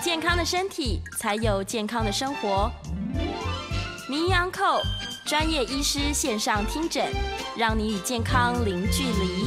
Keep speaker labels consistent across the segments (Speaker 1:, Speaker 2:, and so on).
Speaker 1: 健康的身体，才有健康的生活。名医安扣专业医师线上听诊，让你与健康零距离。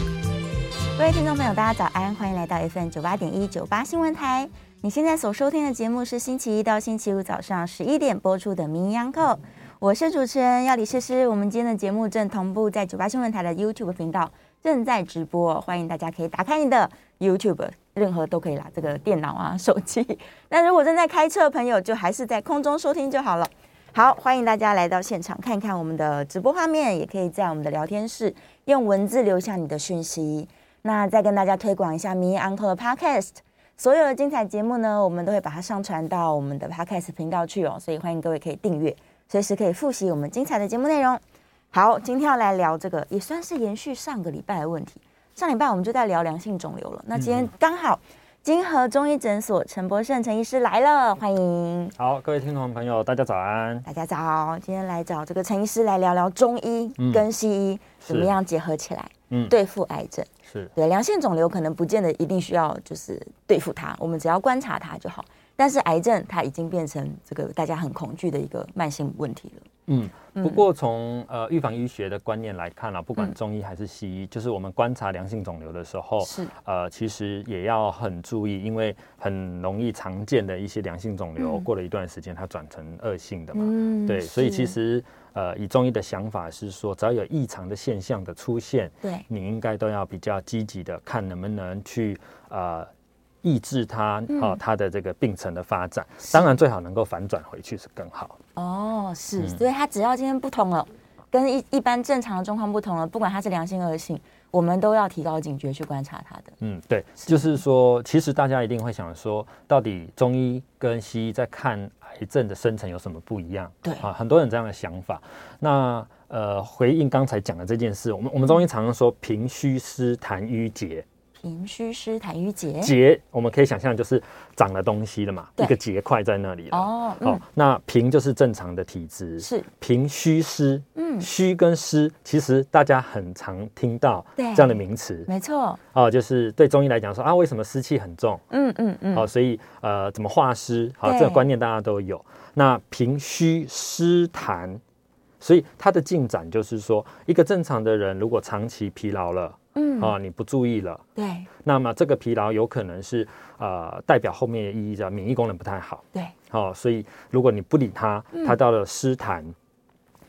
Speaker 2: 各位听众朋友，大家早安，欢迎来到 FM 九八点一九八新闻台。你现在所收听的节目是星期一到星期五早上十一点播出的《名医央叩》，我是主持人药理诗诗。我们今天的节目正同步在九八新闻台的 YouTube 频道正在直播，欢迎大家可以打开你的 YouTube，任何都可以啦，这个电脑啊、手机。那如果正在开车的朋友，就还是在空中收听就好了。好，欢迎大家来到现场看一看我们的直播画面，也可以在我们的聊天室用文字留下你的讯息。那再跟大家推广一下《ME UNCLE》的 Podcast，所有的精彩节目呢，我们都会把它上传到我们的 Podcast 频道去哦，所以欢迎各位可以订阅，随时可以复习我们精彩的节目内容。好，今天要来聊这个，也算是延续上个礼拜的问题。上礼拜我们就在聊良性肿瘤了，那今天刚好金河中医诊所陈博胜陈医师来了，欢迎。
Speaker 3: 好，各位听众朋友，大家早安。
Speaker 2: 大家早，今天来找这个陈医师来聊聊中医跟西医怎么样结合起来，嗯，对付癌症。是对良性肿瘤可能不见得一定需要就是对付它，我们只要观察它就好。但是癌症它已经变成这个大家很恐惧的一个慢性问题了。
Speaker 3: 嗯，不过从呃预防医学的观念来看啊，不管中医还是西医，嗯、就是我们观察良性肿瘤的时候，是呃其实也要很注意，因为很容易常见的一些良性肿瘤，过了一段时间它转成恶性的嘛。嗯，对，所以其实。呃，以中医的想法是说，只要有异常的现象的出现，对，你应该都要比较积极的看能不能去呃抑制它，啊、哦，它的这个病程的发展。当然，最好能够反转回去是更好。
Speaker 2: 哦，是，所以它只要今天不同了，跟一一般正常的状况不同了，不管它是良性恶性，我们都要提高警觉去观察它的。
Speaker 3: 嗯，对，就是说，其实大家一定会想说，到底中医跟西医在看。癌症的生成有什么不一样？对啊，很多人这样的想法。那呃，回应刚才讲的这件事，我们我们中医常常说平虚湿痰瘀结。
Speaker 2: 平虚湿痰瘀结，
Speaker 3: 结我们可以想象就是长了东西了嘛，一个结块在那里了。哦，好，那平就是正常的体质，是平虚湿。嗯，虚跟湿其实大家很常听到这样的名词，
Speaker 2: 没错。
Speaker 3: 哦，就是对中医来讲说啊，为什么湿气很重？嗯嗯嗯。好，所以呃，怎么化湿？好，这个观念大家都有。那平虚湿痰，所以它的进展就是说，一个正常的人如果长期疲劳了。嗯。啊，你不注意了，对，那么这个疲劳有可能是呃代表后面的意义叫免疫功能不太好，对，好，所以如果你不理它，它到了湿痰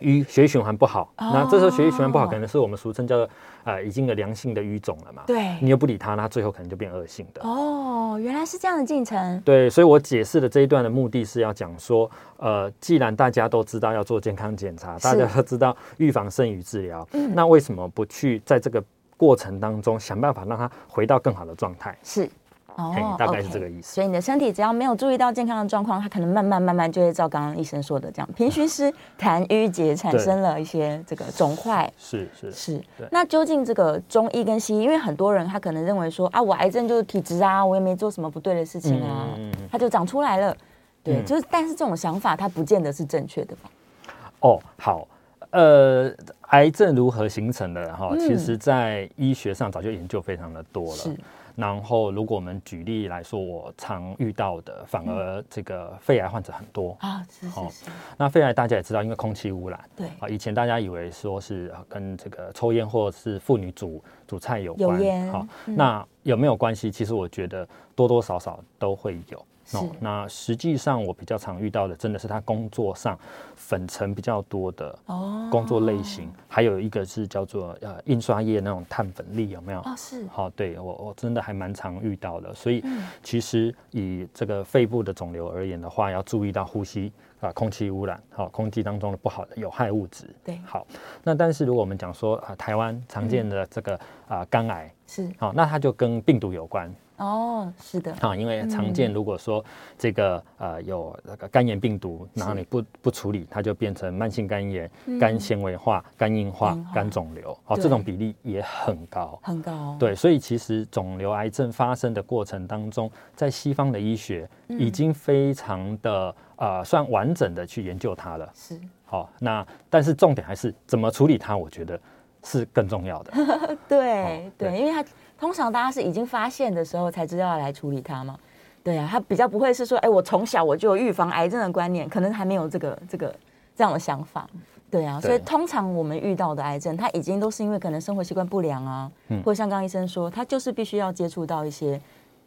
Speaker 3: 淤血液循环不好，那这时候血液循环不好，可能是我们俗称叫做呃已经有良性的淤肿了嘛，对，你又不理它，那最后可能就变恶性的。
Speaker 2: 哦，原来是这样的进程。
Speaker 3: 对，所以我解释的这一段的目的是要讲说，呃，既然大家都知道要做健康检查，大家都知道预防胜于治疗，那为什么不去在这个过程当中想办法让它回到更好的状态，是哦，大概是这个意思。
Speaker 2: 所以你的身体只要没有注意到健康的状况，它可能慢慢慢慢就会照刚刚医生说的这样，平虚湿痰瘀结产生了一些这个肿块。
Speaker 3: 是是
Speaker 2: 是。那究竟这个中医跟西医，因为很多人他可能认为说啊，我癌症就是体质啊，我也没做什么不对的事情啊，它就长出来了。对，就是但是这种想法它不见得是正确的吧？
Speaker 3: 哦，好。呃，癌症如何形成的哈？其实，在医学上早就研究非常的多了。是。然后，如果我们举例来说，我常遇到的，反而这个肺癌患者很多啊。是是是。那肺癌大家也知道，因为空气污染。对。啊，以前大家以为说是跟这个抽烟或是妇女煮煮菜有关。好，那有没有关系？其实我觉得多多少少都会有。哦，那实际上我比较常遇到的，真的是他工作上粉尘比较多的哦，工作类型，哦、还有一个是叫做呃印刷业那种碳粉粒有没有？
Speaker 2: 哦，是。
Speaker 3: 好，对我我真的还蛮常遇到的，所以其实以这个肺部的肿瘤而言的话，要注意到呼吸啊、呃、空气污染，好、哦，空气当中的不好的有害物质。
Speaker 2: 对，
Speaker 3: 好，那但是如果我们讲说啊、呃，台湾常见的这个啊、嗯呃、肝癌
Speaker 2: 是，
Speaker 3: 好、哦，那它就跟病毒有关。
Speaker 2: 哦，是的，
Speaker 3: 啊，因为常见，如果说这个呃有那个肝炎病毒，然后你不不处理，它就变成慢性肝炎、肝纤维化、肝硬化、肝肿瘤，哦，这种比例也很高，
Speaker 2: 很高。
Speaker 3: 对，所以其实肿瘤癌症发生的过程当中，在西方的医学已经非常的呃算完整的去研究它了。
Speaker 2: 是，
Speaker 3: 好，那但是重点还是怎么处理它，我觉得是更重要的。
Speaker 2: 对。对，因为它。通常大家是已经发现的时候才知道要来处理它吗，对啊，他比较不会是说，哎，我从小我就有预防癌症的观念，可能还没有这个这个这样的想法，对啊，所以通常我们遇到的癌症，它已经都是因为可能生活习惯不良啊，或者像刚刚医生说，他就是必须要接触到一些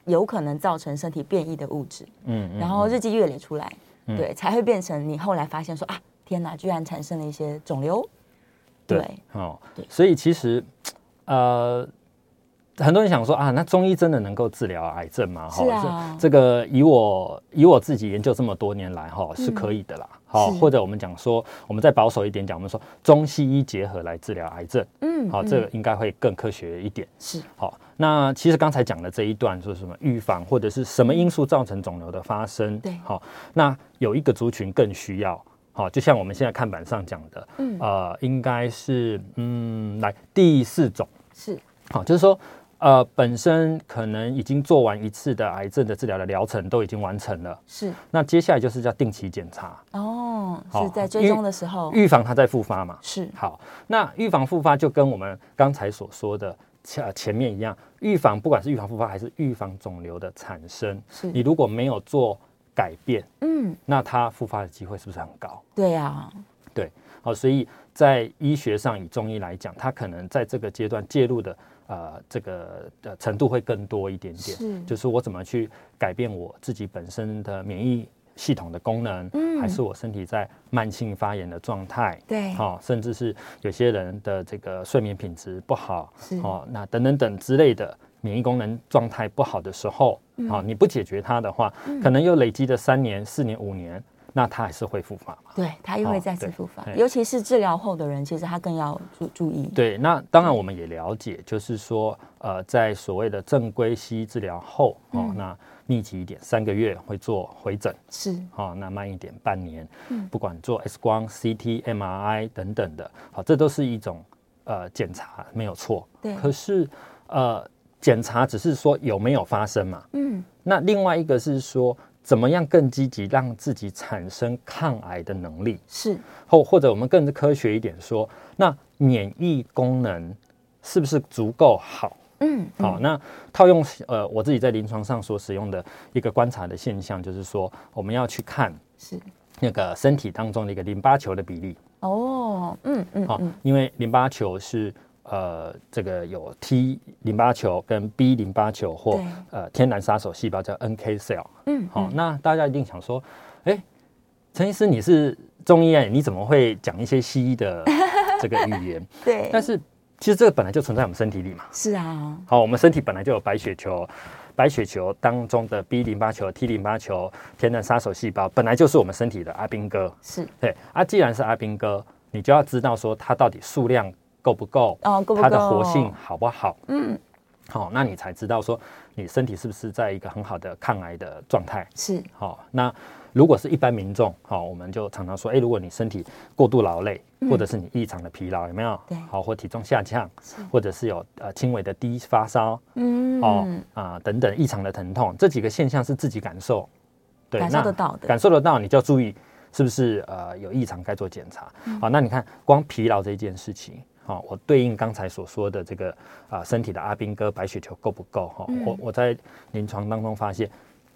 Speaker 2: 有可能造成身体变异的物质，嗯，然后日积月累出来，对，才会变成你后来发现说啊，天哪，居然产生了一些肿瘤，对，
Speaker 3: 哦，对，所以其实，呃。很多人想说啊，那中医真的能够治疗癌症吗？
Speaker 2: 是啊，
Speaker 3: 这个以我以我自己研究这么多年来，哈，是可以的啦。好，或者我们讲说，我们再保守一点讲，我们说中西医结合来治疗癌症，嗯，好，这个应该会更科学一点。
Speaker 2: 是，
Speaker 3: 好，那其实刚才讲的这一段说什么预防或者是什么因素造成肿瘤的发生？
Speaker 2: 对，
Speaker 3: 好，那有一个族群更需要，好，就像我们现在看板上讲的，嗯，呃，应该是嗯，来第四种
Speaker 2: 是，
Speaker 3: 好，就是说。呃，本身可能已经做完一次的癌症的治疗的疗程都已经完成了，
Speaker 2: 是。
Speaker 3: 那接下来就是叫定期检查
Speaker 2: 哦，是在追踪的时候
Speaker 3: 预防它再复发嘛？
Speaker 2: 是。
Speaker 3: 好，那预防复发就跟我们刚才所说的前前面一样，预防不管是预防复发还是预防肿瘤的产生，
Speaker 2: 是
Speaker 3: 你如果没有做改变，嗯，那它复发的机会是不是很高？
Speaker 2: 对呀、啊，
Speaker 3: 对。好，所以在医学上以中医来讲，它可能在这个阶段介入的。呃，这个的程度会更多一点点，是，就是我怎么去改变我自己本身的免疫系统的功能，嗯，还是我身体在慢性发炎的状态，
Speaker 2: 对，
Speaker 3: 好，甚至是有些人的这个睡眠品质不好，是，哦，那等等等之类的免疫功能状态不好的时候，好，你不解决它的话，可能又累积了三年、四年、五年。那他还是会复发嘛？
Speaker 2: 对，他又会再次复发，哦、尤其是治疗后的人，其实他更要注注意。
Speaker 3: 对，那当然我们也了解，就是说，呃，在所谓的正规西医治疗后，哦，嗯、那密集一点，三个月会做回诊，
Speaker 2: 是，
Speaker 3: 哦，那慢一点，半年，嗯，不管做 X 光、CT、MRI 等等的，好，这都是一种呃检查，没有错。
Speaker 2: 对。
Speaker 3: 可是，呃，检查只是说有没有发生嘛？嗯。那另外一个是说。怎么样更积极让自己产生抗癌的能力？
Speaker 2: 是，
Speaker 3: 或或者我们更科学一点说，那免疫功能是不是足够好？嗯，好，那套用呃我自己在临床上所使用的一个观察的现象，就是说我们要去看是那个身体当中的一个淋巴球的比例。
Speaker 2: 哦，嗯嗯，
Speaker 3: 好，因为淋巴球是。呃，这个有 T 淋巴球跟 B 淋巴球或呃天然杀手细胞叫 NK cell。嗯，好，那大家一定想说，哎，陈医师你是中医哎，你怎么会讲一些西医的 这个语言？
Speaker 2: 对，
Speaker 3: 但是其实这个本来就存在我们身体里嘛。
Speaker 2: 是啊，
Speaker 3: 好，我们身体本来就有白血球，白血球当中的 B 淋巴球、T 淋巴球、天然杀手细胞，本来就是我们身体的阿兵哥。
Speaker 2: 是，
Speaker 3: 对啊，既然是阿兵哥，你就要知道说它到底数量。够不够？哦，够不够？它的活性好不好？嗯，好，那你才知道说你身体是不是在一个很好的抗癌的状态。
Speaker 2: 是，
Speaker 3: 好，那如果是一般民众，好，我们就常常说，哎，如果你身体过度劳累，或者是你异常的疲劳，有没有？对，好，或体重下降，或者是有呃轻微的低发烧，嗯，哦啊等等异常的疼痛，这几个现象是自己感受，
Speaker 2: 对，感受得到的，
Speaker 3: 感受得到，你就要注意是不是呃有异常，该做检查。好，那你看光疲劳这一件事情。好，我对应刚才所说的这个啊，身体的阿兵哥白血球够不够？哈，我我在临床当中发现，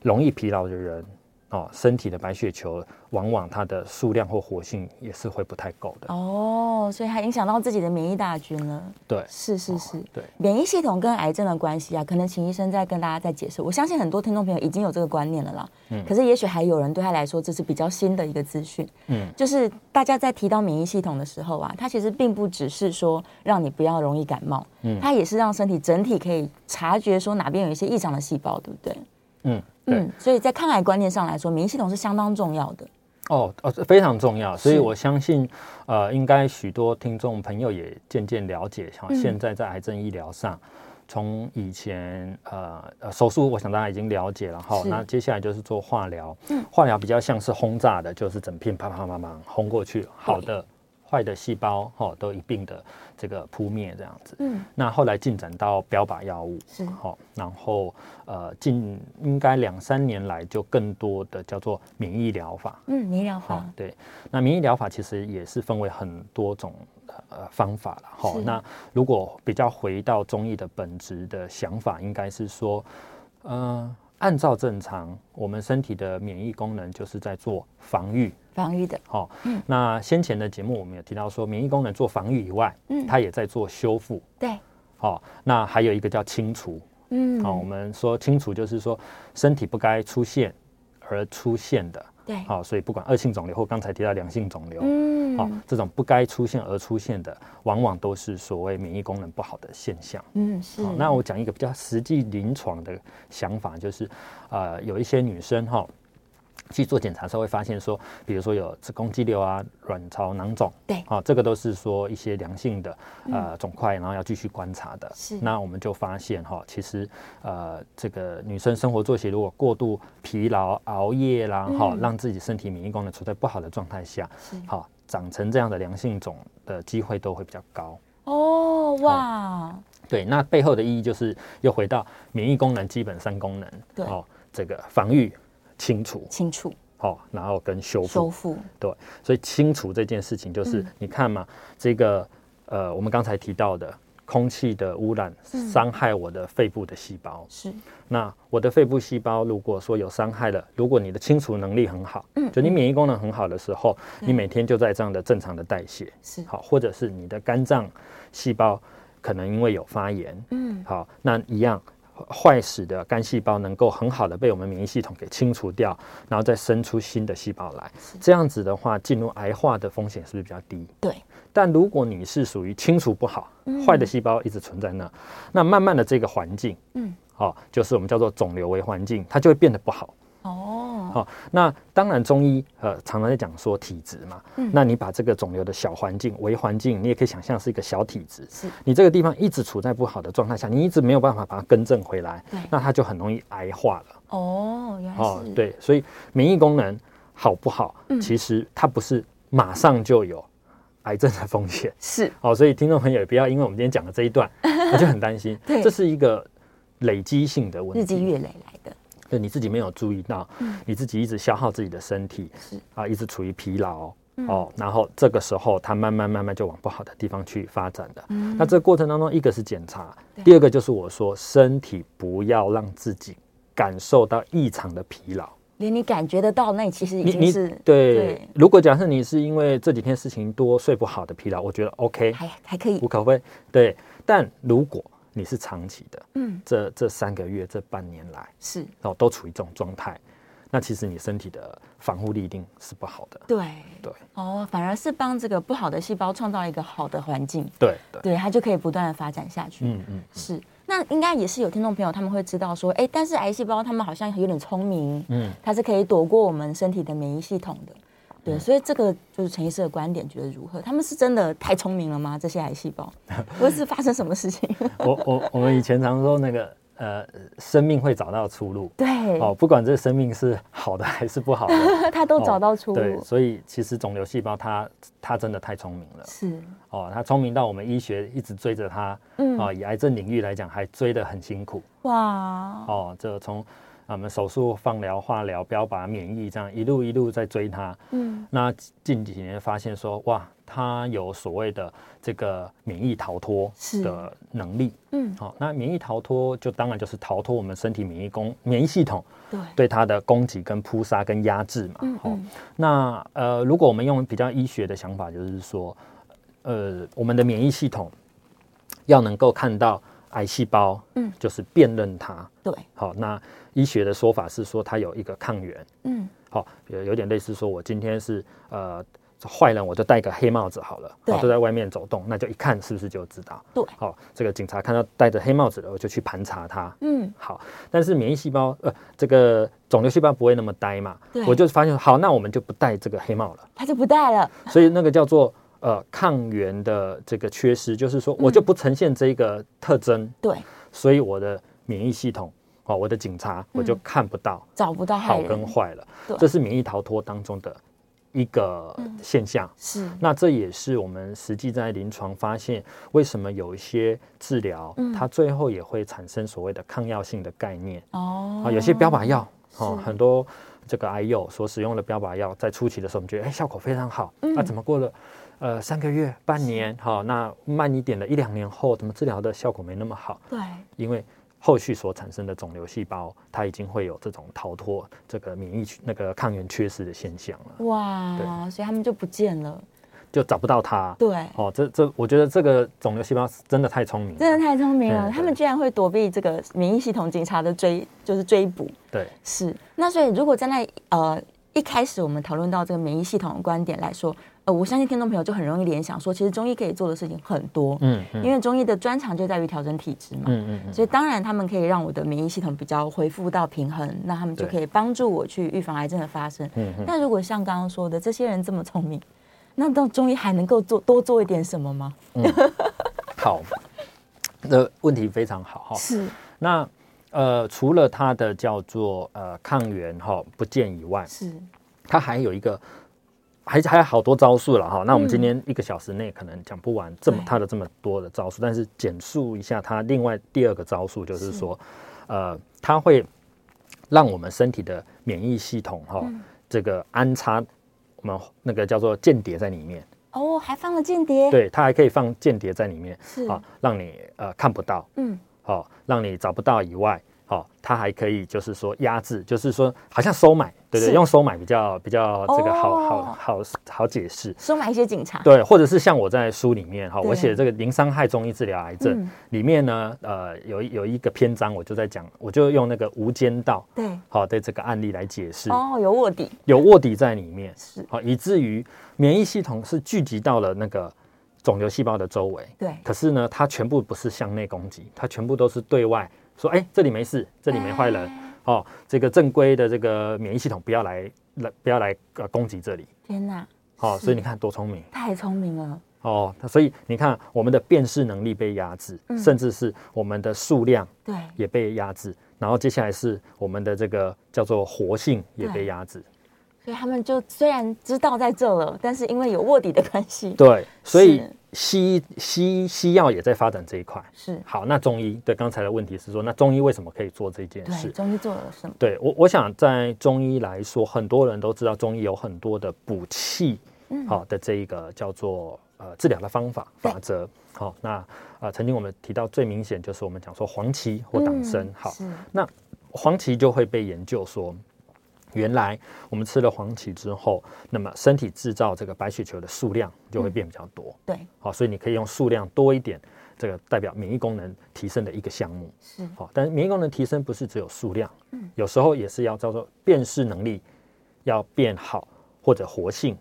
Speaker 3: 容易疲劳的人，哦，身体的白血球往往它的数量或活性也是会不太够的。
Speaker 2: 哦，所以还影响到自己的免疫大军了。
Speaker 3: 对，
Speaker 2: 是是是，
Speaker 3: 哦、对，
Speaker 2: 免疫系统跟癌症的关系啊，可能请医生再跟大家再解释。我相信很多听众朋友已经有这个观念了啦。嗯。可是也许还有人对他来说这是比较新的一个资讯。嗯。就是大家在提到免疫系统的时候啊，它其实并不只是说让你不要容易感冒，嗯，它也是让身体整体可以察觉说哪边有一些异常的细胞，对不对？嗯。嗯，所以在抗癌观念上来说，免疫系统是相当重要的。
Speaker 3: 哦哦，非常重要。所以我相信，呃，应该许多听众朋友也渐渐了解，像现在在癌症医疗上，从、嗯、以前呃呃手术，我想大家已经了解了哈。那接下来就是做化疗，嗯，化疗比较像是轰炸的，就是整片啪啪啪啪轰过去，好的。坏的细胞哈都一并的这个扑灭这样子，嗯，那后来进展到标靶药物是。好，然后呃近应该两三年来就更多的叫做免疫疗法，
Speaker 2: 嗯，免疫疗法。
Speaker 3: 对，那免疫疗法其实也是分为很多种呃方法了哈，那如果比较回到中医的本质的想法，应该是说，呃。按照正常，我们身体的免疫功能就是在做防御，
Speaker 2: 防御的。
Speaker 3: 好，嗯，那先前的节目我们有提到说，免疫功能做防御以外，嗯，它也在做修复。
Speaker 2: 对，
Speaker 3: 好，那还有一个叫清除，嗯，好，我们说清除就是说身体不该出现而出现的。对，好，所以不管恶性肿瘤或刚才提到良性肿瘤，嗯，好，这种不该出现而出现的，往往都是所谓免疫功能不好的现象。嗯，是。那我讲一个比较实际临床的想法，就是，呃，有一些女生哈。去做检查的时候会发现说，比如说有子宫肌瘤啊、卵巢囊肿，对，啊，这个都是说一些良性的呃肿块，然后要继续观察的。是，那我们就发现哈，其实呃这个女生生活作息如果过度疲劳、熬夜啦，哈，让自己身体免疫功能处在不好的状态下，是，好长成这样的良性肿的机会都会比较高。
Speaker 2: 哦，哇，
Speaker 3: 对，那背后的意义就是又回到免疫功能基本三功能，对，哦，这个防御。清除，
Speaker 2: 清除，
Speaker 3: 好，然后跟修复，
Speaker 2: 修复，
Speaker 3: 对，所以清除这件事情就是，你看嘛，这个呃，我们刚才提到的空气的污染伤害我的肺部的细胞，是，那我的肺部细胞如果说有伤害了，如果你的清除能力很好，嗯，就你免疫功能很好的时候，你每天就在这样的正常的代谢，是，好，或者是你的肝脏细胞可能因为有发炎，嗯，好，那一样。坏死的肝细胞能够很好的被我们免疫系统给清除掉，然后再生出新的细胞来，这样子的话，进入癌化的风险是不是比较低？
Speaker 2: 对。
Speaker 3: 但如果你是属于清除不好，坏的细胞一直存在那，那慢慢的这个环境，嗯，好，就是我们叫做肿瘤为环境，它就会变得不好。哦，好，那当然中医呃常常在讲说体质嘛，嗯，那你把这个肿瘤的小环境微环境，你也可以想象是一个小体质，是。你这个地方一直处在不好的状态下，你一直没有办法把它更正回来，对，那它就很容易癌化了。
Speaker 2: 哦，原来是，哦，
Speaker 3: 对，所以免疫功能好不好，嗯，其实它不是马上就有癌症的风险，
Speaker 2: 是，
Speaker 3: 哦，所以听众朋友也不要因为我们今天讲的这一段，我就很担心，对，这是一个累积性的问题，
Speaker 2: 日积月累。
Speaker 3: 就你自己没有注意到，嗯、你自己一直消耗自己的身体，是。啊，一直处于疲劳、嗯、哦，然后这个时候它慢慢慢慢就往不好的地方去发展的。嗯、那这个过程当中，一个是检查，第二个就是我说身体不要让自己感受到异常的疲劳，
Speaker 2: 连你感觉得到，那你其实已经是
Speaker 3: 对。对如果假设你是因为这几天事情多睡不好的疲劳，我觉得 OK，
Speaker 2: 还还可以。
Speaker 3: 无可厚对，但如果你是长期的，嗯，这这三个月、这半年来是，然后都处于这种状态，那其实你身体的防护力一定是不好的。
Speaker 2: 对对，哦，反而是帮这个不好的细胞创造一个好的环境。
Speaker 3: 对对，
Speaker 2: 对，它就可以不断的发展下去。嗯嗯，是。那应该也是有听众朋友他们会知道说，哎，但是癌细胞他们好像有点聪明，嗯，它是可以躲过我们身体的免疫系统的。对，所以这个就是陈医师的观点，觉得如何？他们是真的太聪明了吗？这些癌细胞，或是发生什么事情？
Speaker 3: 我我我们以前常说那个呃，生命会找到出路。
Speaker 2: 对，
Speaker 3: 哦，不管这个生命是好的还是不好的，
Speaker 2: 他都找到出路。
Speaker 3: 对，所以其实肿瘤细胞它它真的太聪明了。是哦，它聪明到我们医学一直追着它。嗯。啊，以癌症领域来讲，还追得很辛苦。哇。哦，这从。我们手术、放疗、化疗、标靶、免疫这样一路一路在追他。嗯，那近几年发现说，哇，他有所谓的这个免疫逃脱的能力。嗯，好，那免疫逃脱就当然就是逃脱我们身体免疫功免疫系统对对它的攻击跟扑杀跟压制嘛。嗯，好，那呃，如果我们用比较医学的想法，就是说，呃，我们的免疫系统要能够看到。癌细胞，嗯，就是辨认它，对，好，那医学的说法是说它有一个抗原，嗯，好，有有点类似说，我今天是呃坏人，我就戴个黑帽子好了，对，都在外面走动，那就一看是不是就知道，对，好，这个警察看到戴着黑帽子的，我就去盘查他，嗯，好，但是免疫细胞，呃，这个肿瘤细胞不会那么呆嘛，对，我就发现，好，那我们就不戴这个黑帽了，
Speaker 2: 他就不戴了，
Speaker 3: 所以那个叫做。呃，抗原的这个缺失，就是说我就不呈现这个特征，嗯，对，所以我的免疫系统，哦，我的警察我就看不到，
Speaker 2: 找不到
Speaker 3: 好跟坏了，这是免疫逃脱当中的一个现象。是，那这也是我们实际在临床发现，为什么有一些治疗，它最后也会产生所谓的抗药性的概念。哦，啊，有些标靶药，哦，很多这个癌友所使用的标靶药，在初期的时候，我们觉得哎，效果非常好，那怎么过了？呃，三个月、半年，好，那慢一点的一两年后，怎么治疗的效果没那么好？对，因为后续所产生的肿瘤细胞，它已经会有这种逃脱这个免疫那个抗原缺失的现象了。哇，
Speaker 2: 所以他们就不见了，
Speaker 3: 就找不到它。对，哦，这这，我觉得这个肿瘤细胞真的太聪明，
Speaker 2: 真的太聪明了，他们居然会躲避这个免疫系统警察的追，就是追捕。对，是。那所以如果站在呃一开始我们讨论到这个免疫系统的观点来说。我相信听众朋友就很容易联想说，其实中医可以做的事情很多，嗯，嗯，因为中医的专长就在于调整体质嘛，嗯嗯，嗯，所以当然他们可以让我的免疫系统比较恢复到平衡，那他们就可以帮助我去预防癌症的发生。嗯嗯。但如果像刚刚说的，这些人这么聪明，那到中医还能够做多做一点什么吗？
Speaker 3: 嗯、好，的问题非常好哈。是。那呃，除了它的叫做呃抗原哈不见以外，是它还有一个。还还有好多招数了哈，那我们今天一个小时内可能讲不完这么他的这么多的招数，但是简述一下，他另外第二个招数就是说，呃，它会让我们身体的免疫系统哈，这个安插我们那个叫做间谍在里面。
Speaker 2: 哦，还放了间谍？
Speaker 3: 对，它还可以放间谍在里面，是啊，让你呃看不到，嗯，好，让你找不到以外。好，它还可以，就是说压制，就是说好像收买，对对，用收买比较比较这个好好好好解释。
Speaker 2: 收买一些警察，
Speaker 3: 对，或者是像我在书里面哈，我写的这个零伤害中医治疗癌症里面呢，呃，有有一个篇章，我就在讲，我就用那个无间道，对，好的这个案例来解释。
Speaker 2: 哦，有卧底，
Speaker 3: 有卧底在里面，是。好，以至于免疫系统是聚集到了那个肿瘤细胞的周围，对，可是呢，它全部不是向内攻击，它全部都是对外。说哎，这里没事，这里没坏人，哦，这个正规的这个免疫系统不要来来不要来呃攻击这里。天哪！好，所以你看多聪明，
Speaker 2: 太聪明了。
Speaker 3: 哦，所以你看我们的辨识能力被压制，甚至是我们的数量对也被压制，然后接下来是我们的这个叫做活性也被压制。
Speaker 2: 所以他们就虽然知道在这了，但是因为有卧底的关系，
Speaker 3: 对，所以。西医西西药也在发展这一块，是好。那中医对刚才的问题是说，那中医为什么可以做这件事？
Speaker 2: 对，中医做了什么？
Speaker 3: 对我，我想在中医来说，很多人都知道中医有很多的补气，好的这一个叫做呃治疗的方法法则。好，那呃曾经我们提到最明显就是我们讲说黄芪或党参。好，那黄芪就会被研究说。原来我们吃了黄芪之后，那么身体制造这个白血球的数量就会变比较多。嗯、对，好，所以你可以用数量多一点，这个代表免疫功能提升的一个项目。是，好，但是免疫功能提升不是只有数量，嗯，有时候也是要叫做辨识能力要变好，或者活性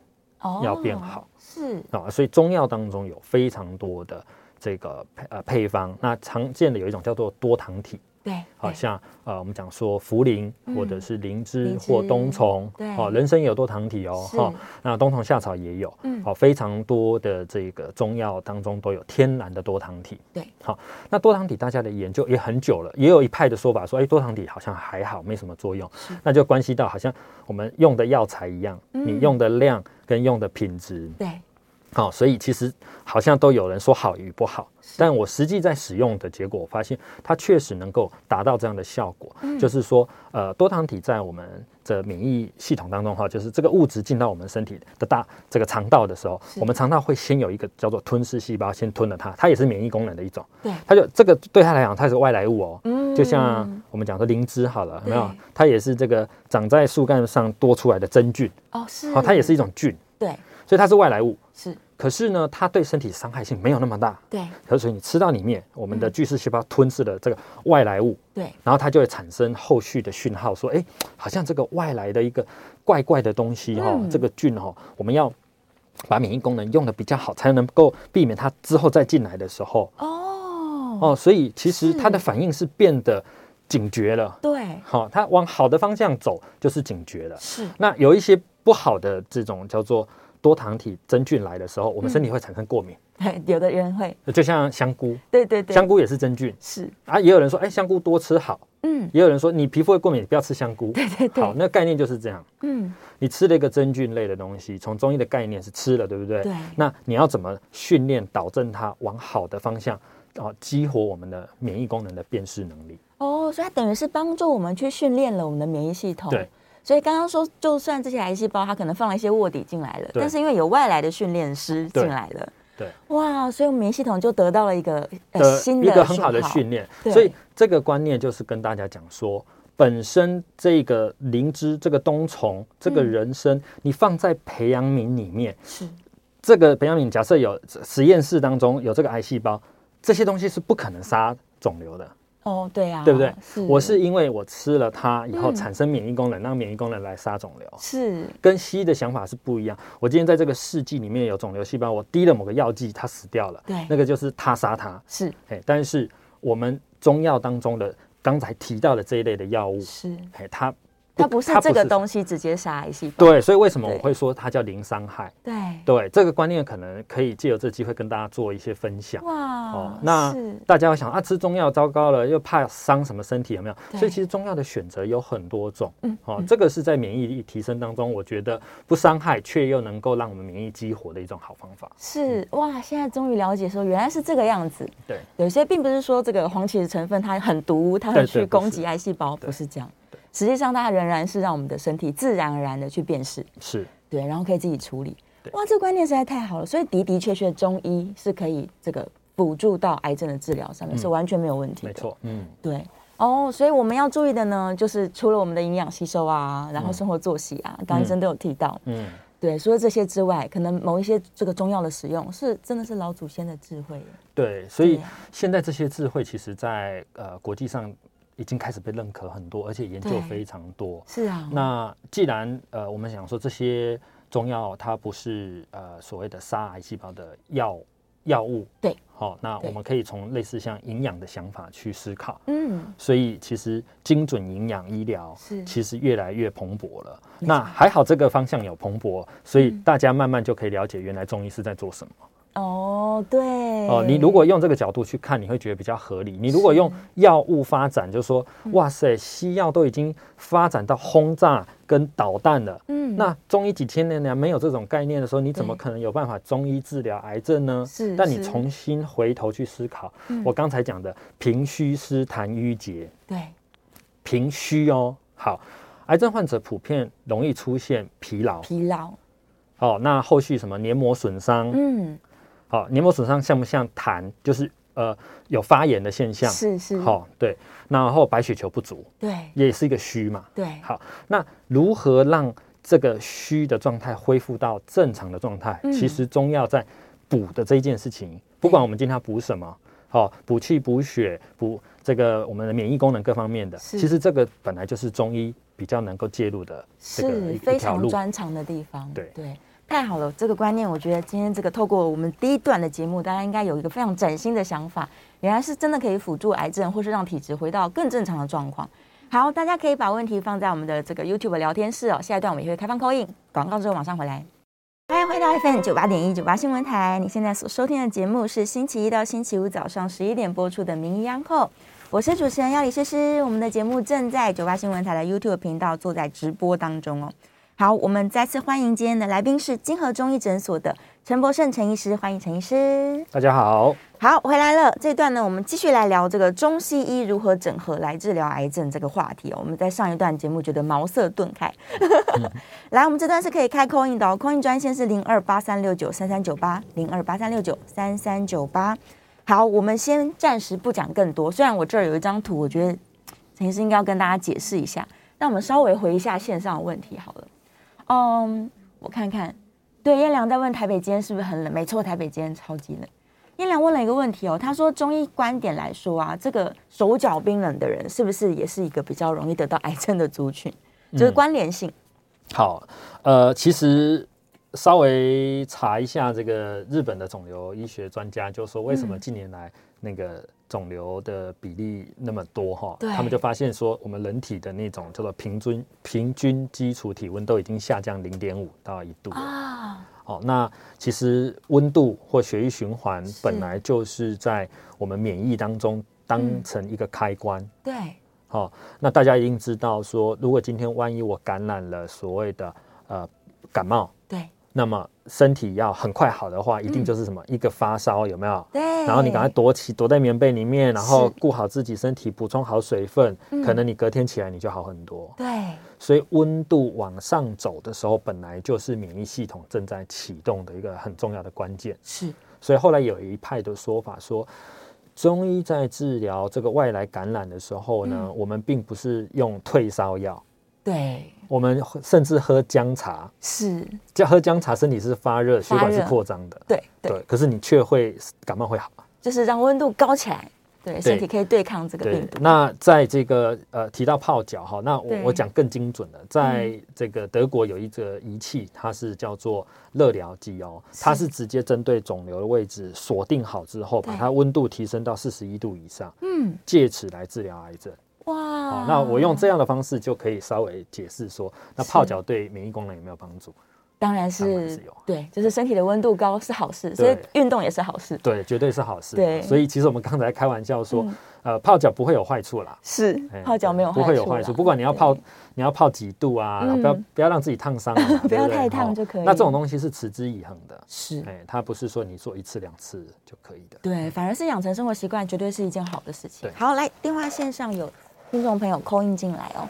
Speaker 3: 要变好。哦、是啊，所以中药当中有非常多的这个呃配方，那常见的有一种叫做多糖体。对，好像呃，我们讲说茯苓或者是灵芝或冬虫，对，好，人参也有多糖体哦，哈，那冬虫夏草也有，嗯，好，非常多的这个中药当中都有天然的多糖体，对，好，那多糖体大家的研究也很久了，也有一派的说法说，哎，多糖体好像还好，没什么作用，那就关系到好像我们用的药材一样，你用的量跟用的品质，对。好，所以其实好像都有人说好与不好，但我实际在使用的结果，我发现它确实能够达到这样的效果，嗯、就是说，呃，多糖体在我们的免疫系统当中哈，就是这个物质进到我们身体的大这个肠道的时候，我们肠道会先有一个叫做吞噬细胞，先吞了它，它也是免疫功能的一种，对，它就这个对它来讲，它是外来物哦，嗯，就像我们讲说灵芝好了，有没有？它也是这个长在树干上多出来的真菌，哦，是，好，它也是一种菌，对。所以它是外来物，是。可是呢，它对身体伤害性没有那么大，对。所以你吃到里面，我们的巨噬细胞吞噬了这个外来物，对。然后它就会产生后续的讯号，说，哎，好像这个外来的一个怪怪的东西哈，这个菌哈，我们要把免疫功能用的比较好，才能够避免它之后再进来的时候，哦哦。所以其实它的反应是变得警觉了，对。好，它往好的方向走就是警觉了，是。那有一些不好的这种叫做。多糖体真菌来的时候，我们身体会产生过敏。
Speaker 2: 有的人会，
Speaker 3: 就像香菇。
Speaker 2: 对对对，
Speaker 3: 香菇也是真菌。是啊，也有人说，哎，香菇多吃好。嗯，也有人说，你皮肤会过敏，你不要吃香菇。对对对，好，那个概念就是这样。嗯，你吃了一个真菌类的东西，从中医的概念是吃了，对不对？对。那你要怎么训练导正它往好的方向啊，激活我们的免疫功能的辨识能力？哦，所以它等于是帮助我们去训练了我们的免疫系统。对。
Speaker 2: 所以刚刚说，就算这些癌细胞它可能放了一些卧底进来了，但是因为有外来的训练师进来了，对，哇，所以我们免疫系统就得到了一个呃新的
Speaker 3: 一个很好的训练。所以这个观念就是跟大家讲说，本身这个灵芝、这个冬虫、这个人参，你放在培养皿里面，是这个培养皿，假设有实验室当中有这个癌细胞，这些东西是不可能杀肿瘤的。
Speaker 2: 哦，对啊，
Speaker 3: 对不对？是，我是因为我吃了它以后产生免疫功能，让免疫功能来杀肿瘤。是，跟西医的想法是不一样。我今天在这个试剂里面有肿瘤细胞，我滴了某个药剂，它死掉了。对，那个就是它杀它。是，哎，但是我们中药当中的刚才提到的这一类的药物，是，哎，它。
Speaker 2: 它不是这个东西直接杀癌细胞，
Speaker 3: 对，所以为什么我会说它叫零伤害？对对，这个观念可能可以借由这个机会跟大家做一些分享。哇，哦，那大家会想啊，吃中药糟糕了，又怕伤什么身体有没有？所以其实中药的选择有很多种。嗯，哦，这个是在免疫力提升当中，我觉得不伤害却又能够让我们免疫激活的一种好方法。
Speaker 2: 是哇，现在终于了解说原来是这个样子。对，有些并不是说这个黄芪的成分它很毒，它会去攻击癌细胞，不是这样。实际上，它仍然是让我们的身体自然而然的去辨识，是对，然后可以自己处理。哇，这个观念实在太好了。所以的的确确，中医是可以这个辅助到癌症的治疗上面，嗯、是完全没有问题的。没错，嗯，对。哦，所以我们要注意的呢，就是除了我们的营养吸收啊，然后生活作息啊，刚、嗯、医生都有提到，嗯，对。除了这些之外，可能某一些这个中药的使用，是真的是老祖先的智慧。
Speaker 3: 对，所以现在这些智慧，其实在呃国际上。已经开始被认可很多，而且研究非常多。是啊，那既然呃，我们想说这些中药它不是呃所谓的杀癌细胞的药药物，对，好、哦，那我们可以从类似像营养的想法去思考。嗯，所以其实精准营养医疗是其实越来越蓬勃了。那还好这个方向有蓬勃，所以大家慢慢就可以了解原来中医是在做什么。
Speaker 2: 哦，对。
Speaker 3: 哦，你如果用这个角度去看，你会觉得比较合理。你如果用药物发展，就是说，哇塞，西药都已经发展到轰炸跟导弹了，嗯，那中医几千年来没有这种概念的时候，你怎么可能有办法中医治疗癌症呢？是，但你重新回头去思考，我刚才讲的平虚湿痰瘀结，对，平虚哦，好，癌症患者普遍容易出现疲劳，疲劳，哦，那后续什么黏膜损伤，嗯。好，黏膜损伤像不像痰？就是呃有发炎的现象，是是。好，对，然后白血球不足，对，也是一个虚嘛。对，好，那如何让这个虚的状态恢复到正常的状态？嗯、其实中药在补的这一件事情，不管我们今天要补什么，好，补气补血补这个我们的免疫功能各方面的，其实这个本来就是中医比较能够介入的这个是非常
Speaker 2: 专长的地方。对对。太好了，这个观念，我觉得今天这个透过我们第一段的节目，大家应该有一个非常崭新的想法，原来是真的可以辅助癌症，或是让体质回到更正常的状况。好，大家可以把问题放在我们的这个 YouTube 聊天室哦。下一段我们也会开放 call in，广告之后马上回来。欢迎回到 FM 九八点一九八新闻台，你现在所收听的节目是星期一到星期五早上十一点播出的《名医央叩》，我是主持人要李诗诗，我们的节目正在九八新闻台的 YouTube 频道做在直播当中哦。好，我们再次欢迎今天的来宾是金河中医诊所的陈博胜陈医师，欢迎陈医师。
Speaker 3: 大家好，
Speaker 2: 好，回来了。这段呢，我们继续来聊这个中西医如何整合来治疗癌症这个话题哦。我们在上一段节目觉得茅塞顿开。嗯、来，我们这段是可以开 call in 的哦，call in 专线是零二八三六九三三九八零二八三六九三三九八。好，我们先暂时不讲更多。虽然我这儿有一张图，我觉得陈医师应该要跟大家解释一下。那我们稍微回一下线上的问题好了。嗯，我看看。对，燕良在问台北今天是不是很冷？没错，台北今天超级冷。燕良问了一个问题哦，他说中医观点来说啊，这个手脚冰冷的人是不是也是一个比较容易得到癌症的族群？就是关联性。
Speaker 3: 嗯、好，呃，其实稍微查一下这个日本的肿瘤医学专家就说，为什么近年来那个。肿瘤的比例那么多哈，他们就发现说，我们人体的那种叫做平均平均基础体温都已经下降零点五到一度啊。哦，那其实温度或血液循环本来就是在我们免疫当中当成一个开关。对，好，那大家一定知道说，如果今天万一我感染了所谓的呃感冒，对。那么身体要很快好的话，一定就是什么、嗯、一个发烧有没有？对。然后你赶快躲起，躲在棉被里面，然后顾好自己身体，补充好水分，可能你隔天起来你就好很多。对。所以温度往上走的时候，本来就是免疫系统正在启动的一个很重要的关键。是。所以后来有一派的说法说，中医在治疗这个外来感染的时候呢，嗯、我们并不是用退烧药。对。我们甚至喝姜茶，是。叫喝姜茶，身体是发热，血管是扩张的，对对，对。可是你却会感冒会好，就是让温度高起来，对，身体可以对抗这个病毒。那在这个呃提到泡脚哈，那我我讲更精准的，在这个德国有一个仪器，它是叫做热疗机哦，它是。直接针对肿瘤的位置锁定好之后，把它温度提升到四十一度以上，嗯，借此来治疗癌症。哇，好，那我用这样的方式就可以稍微解释说，那泡脚对免疫功能有没有帮助？
Speaker 2: 当然是，有，对，就是身体的温度高是好事，所以运动也是好事，
Speaker 3: 对，绝对是好事。对，所以其实我们刚才开玩笑说，嗯、呃，泡脚不会有坏处啦，
Speaker 2: 是，泡脚没有不会有坏处，
Speaker 3: 不管你要泡，你要泡几度啊，不要不要让自己烫伤，
Speaker 2: 不要太烫就可以。
Speaker 3: 那这种东西是持之以恒的，是，哎，它不是说你做一次两次就可以的，
Speaker 2: 对，反而是养成生活习惯，绝对是一件好的事情。好，来电话线上有。听众朋友 call in 进来哦，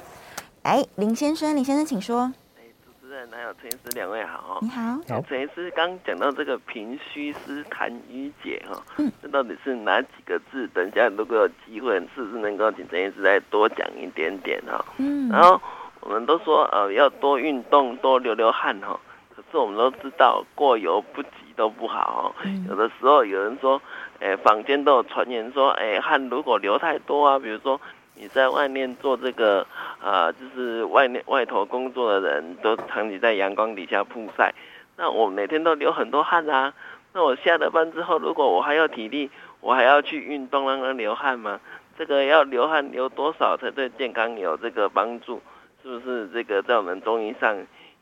Speaker 2: 来林先生，林先生请说。哎，
Speaker 4: 主持人还有陈医师两位好。
Speaker 2: 你好。
Speaker 4: 好。陈医师刚讲到这个平虚湿痰瘀结哈，嗯，这到底是哪几个字？等一下如果有机会，是不是能够请陈医师再多讲一点点哈？嗯。然后我们都说呃要多运动，多流流汗哈，可是我们都知道过犹不及都不好哈。有的时候有人说，哎，坊间都有传言说，哎，汗如果流太多啊，比如说。你在外面做这个，呃，就是外面外头工作的人都长期在阳光底下曝晒，那我每天都流很多汗啊。那我下了班之后，如果我还有体力，我还要去运动让它流汗吗？这个要流汗流多少才对健康有这个帮助？是不是这个在我们中医上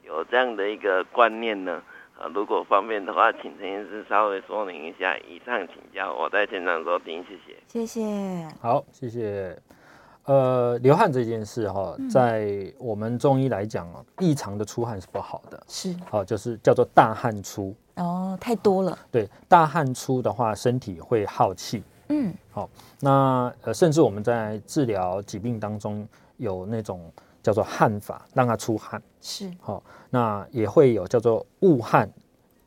Speaker 4: 有这样的一个观念呢？啊，如果方便的话，请陈医师稍微说明一下。以上请教，我在现场收听，谢谢。
Speaker 2: 谢谢。
Speaker 3: 好，谢谢。呃，流汗这件事哈、哦，在我们中医来讲哦，异常的出汗是不好的，是，好，就是叫做大汗出
Speaker 2: 哦，太多了。
Speaker 3: 对，大汗出的话，身体会耗气。嗯，好，那呃，甚至我们在治疗疾病当中有那种叫做汗法，让它出汗。是，好，那也会有叫做误汗。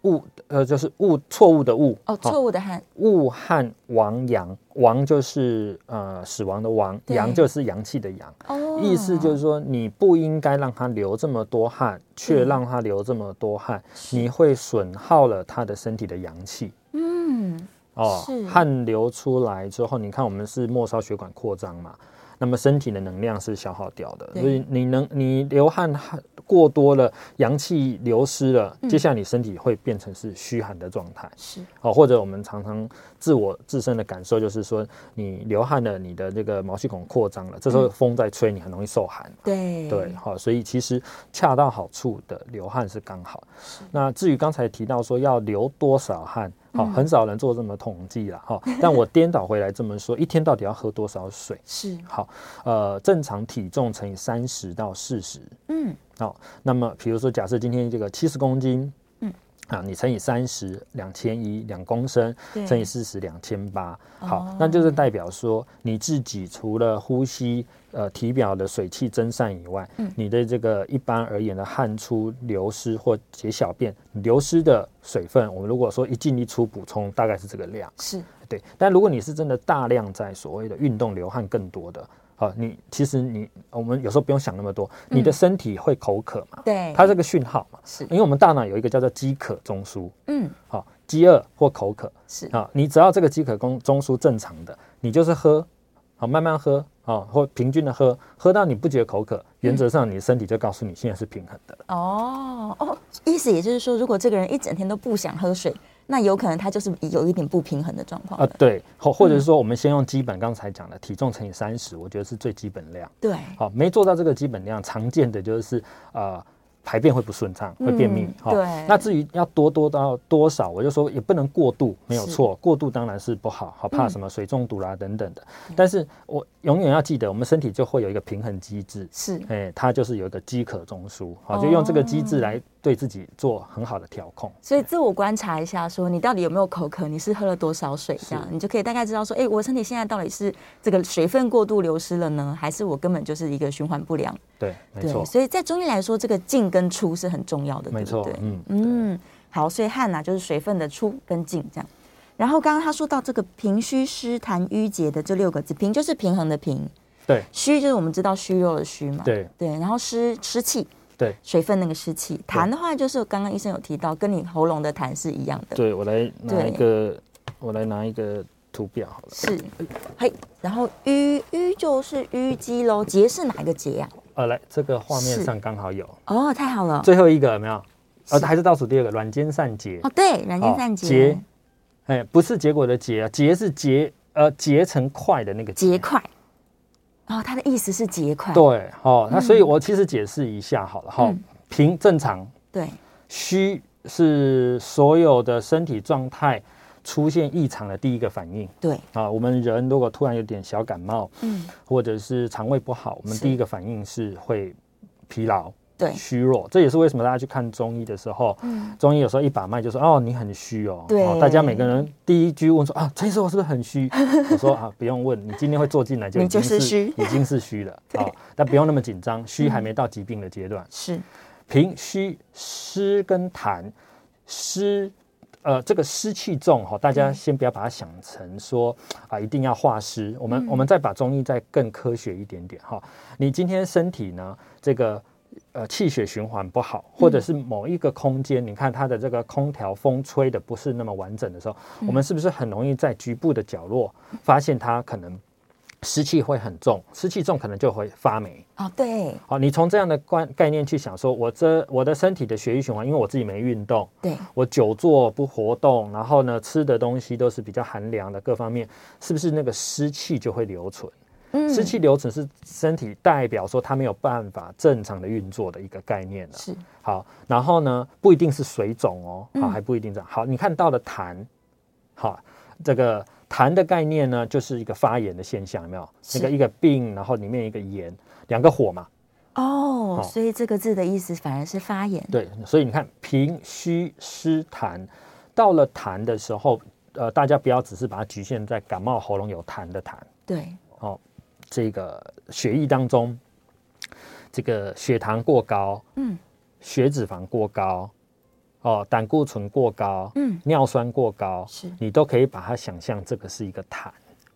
Speaker 3: 误呃，就是误错误的误
Speaker 2: 哦，错误的汗，
Speaker 3: 误汗亡阳，亡就是呃死亡的亡，阳就是阳气的阳。哦，意思就是说你不应该让他流这么多汗，却让他流这么多汗，你会损耗了他的身体的阳气。嗯，哦，汗流出来之后，你看我们是末梢血管扩张嘛。那么身体的能量是消耗掉的，所以你能你流汗汗过多了，阳气流失了，接下来你身体会变成是虚寒的状态。是，哦，或者我们常常自我自身的感受就是说，你流汗了，你的这个毛细孔扩张了，这时候风在吹，你很容易受寒。对对，好，所以其实恰到好处的流汗是刚好。那至于刚才提到说要流多少汗？好，很少人做这么统计了哈。但我颠倒回来这么说，一天到底要喝多少水？是好，呃，正常体重乘以三十到四十。嗯，好，那么比如说，假设今天这个七十公斤，嗯，啊，你乘以三十两千一两公升，乘以四十两千八，好，哦、那就是代表说你自己除了呼吸呃体表的水汽蒸散以外，嗯、你的这个一般而言的汗出流失或解小便流失的水分，我们如果说一进一出补充，大概是这个量，
Speaker 2: 是
Speaker 3: 对。但如果你是真的大量在所谓的运动流汗更多的。好，你其实你我们有时候不用想那么多，你的身体会口渴嘛？
Speaker 2: 对，
Speaker 3: 它这个讯号嘛，
Speaker 2: 是，
Speaker 3: 因为我们大脑有一个叫做饥渴中枢，
Speaker 2: 嗯，
Speaker 3: 好，饥饿或口渴
Speaker 2: 是
Speaker 3: 啊，你只要这个饥渴中中枢正常的，你就是喝，好，慢慢喝啊，或平均的喝，喝到你不觉得口渴，原则上你身体就告诉你现在是平衡的了。
Speaker 2: 哦哦，意思也就是说，如果这个人一整天都不想喝水。那有可能他就是有一点不平衡的状况
Speaker 3: 啊，对，或或者是说，我们先用基本刚才讲的体重乘以三十，我觉得是最基本量。
Speaker 2: 对，
Speaker 3: 好，没做到这个基本量，常见的就是呃。排便会不顺畅，会便秘。
Speaker 2: 嗯、对，
Speaker 3: 那至于要多多到多少，我就说也不能过度，没有错。过度当然是不好，好怕什么水中毒啦等等的。嗯、但是我永远要记得，我们身体就会有一个平衡机制，
Speaker 2: 是，
Speaker 3: 哎、欸，它就是有一个饥渴中枢，好，就用这个机制来对自己做很好的调控。
Speaker 2: 所以自我观察一下，说你到底有没有口渴，你是喝了多少水，这样你就可以大概知道说，哎、欸，我身体现在到底是这个水分过度流失了呢，还是我根本就是一个循环不良？
Speaker 3: 对，没错。
Speaker 2: 所以在中医来说，这个进跟出是很重要的，
Speaker 3: 没错。
Speaker 2: 对，
Speaker 3: 嗯
Speaker 2: 嗯，好。所以汗呐，就是水分的出跟进这样。然后刚刚他说到这个平虚湿痰瘀结的这六个字，平就是平衡的平，
Speaker 3: 对。
Speaker 2: 虚就是我们知道虚弱的虚嘛，
Speaker 3: 对
Speaker 2: 对。然后湿湿气，
Speaker 3: 对，
Speaker 2: 水分那个湿气。痰的话就是刚刚医生有提到，跟你喉咙的痰是一样的。
Speaker 3: 对，我来拿一个，我来拿一个图表好了。
Speaker 2: 是，嘿。然后瘀瘀就是淤积喽，结是哪一个结啊？
Speaker 3: 呃，来，这个画面上刚好有
Speaker 2: 哦，太好了。
Speaker 3: 最后一个有没有？呃，还是倒数第二个，软坚散结。
Speaker 2: 哦，对，软坚散结。
Speaker 3: 结，哎，不是结果的结啊，结是结，呃，结成块的那个
Speaker 2: 结块。哦，它的意思是结块。
Speaker 3: 对，哦，那所以我其实解释一下好了哈。平正常，
Speaker 2: 对。
Speaker 3: 虚是所有的身体状态出现异常的第一个反应，
Speaker 2: 对。
Speaker 3: 啊，我们人如果突然有点小感冒，
Speaker 2: 嗯，
Speaker 3: 或者是肠胃不好，我们第一个反应是会疲劳，
Speaker 2: 对，
Speaker 3: 虚弱。这也是为什么大家去看中医的时候，嗯，中医有时候一把脉就说，哦，你很虚哦，
Speaker 2: 对，
Speaker 3: 大家每个人第一句问说，啊，陈医师，我是不是很虚？我说啊，不用问，你今天会坐进来就已经是虚，已经是虚了。啊，但不用那么紧张，虚还没到疾病的阶段，
Speaker 2: 是。
Speaker 3: 平虚湿跟痰湿。呃，这个湿气重哈，大家先不要把它想成说啊，一定要化湿。我们我们再把中医再更科学一点点哈。你今天身体呢，这个呃气血循环不好，或者是某一个空间，你看它的这个空调风吹的不是那么完整的时候，我们是不是很容易在局部的角落发现它可能？湿气会很重，湿气重可能就会发霉。
Speaker 2: 哦，对。
Speaker 3: 好，你从这样的观概念去想说，我这我的身体的血液循环，因为我自己没运动，
Speaker 2: 对，
Speaker 3: 我久坐不活动，然后呢，吃的东西都是比较寒凉的，各方面是不是那个湿气就会留存？嗯，湿气留存是身体代表说它没有办法正常的运作的一个概念了。
Speaker 2: 是。
Speaker 3: 好，然后呢，不一定是水肿哦，好，还不一定这样。好，你看到了痰，好，这个。痰的概念呢，就是一个发炎的现象，有没有？那个一个病，然后里面一个炎，两个火嘛。
Speaker 2: 哦，所以这个字的意思反而是发炎。
Speaker 3: 对，所以你看平虚湿痰，到了痰的时候，呃，大家不要只是把它局限在感冒喉咙有痰的痰。
Speaker 2: 对，
Speaker 3: 哦，这个血液当中，这个血糖过高，嗯，血脂肪过高。哦，胆固醇过高，嗯，尿酸过高，
Speaker 2: 是
Speaker 3: 你都可以把它想象这个是一个痰。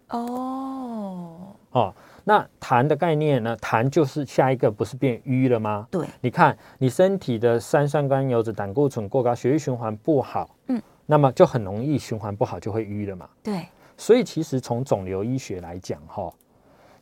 Speaker 2: 哦，
Speaker 3: 哦，那痰的概念呢？痰就是下一个不是变瘀了吗？
Speaker 2: 对，
Speaker 3: 你看你身体的三酸甘油脂、胆固醇过高，血液循环不好，嗯，那么就很容易循环不好，就会瘀了嘛。
Speaker 2: 对，
Speaker 3: 所以其实从肿瘤医学来讲，哈，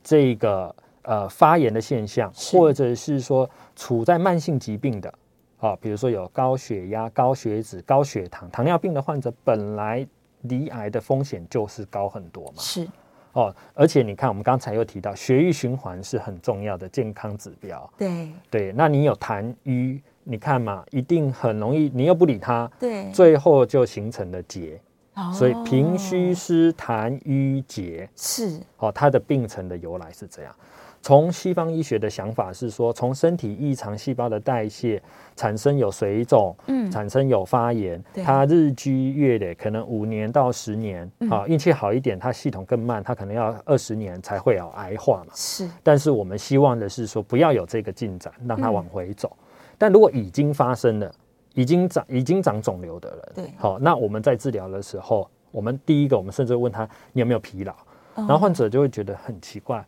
Speaker 3: 这个呃发炎的现象，或者是说处在慢性疾病的。好，比如说有高血压、高血脂、高血糖、糖尿病的患者，本来罹癌的风险就是高很多嘛。
Speaker 2: 是，
Speaker 3: 哦，而且你看，我们刚才又提到，血液循环是很重要的健康指标。
Speaker 2: 对
Speaker 3: 对，那你有痰瘀，你看嘛，一定很容易，你又不理它，
Speaker 2: 对，
Speaker 3: 最后就形成了结。哦，所以平虚湿痰瘀结
Speaker 2: 是，
Speaker 3: 哦，它的病程的由来是这样。从西方医学的想法是说，从身体异常细胞的代谢产生有水肿，嗯，产生有发炎，它日积月累，可能五年到十年，好，运气好一点，它系统更慢，它可能要二十年才会有癌化嘛。是，但是我们希望的是说，不要有这个进展，让它往回走。但如果已经发生了，已经长已经长肿瘤的人，对，好，那我们在治疗的时候，我们第一个，我们甚至问他你有没有疲劳，然后患者就会觉得很奇怪，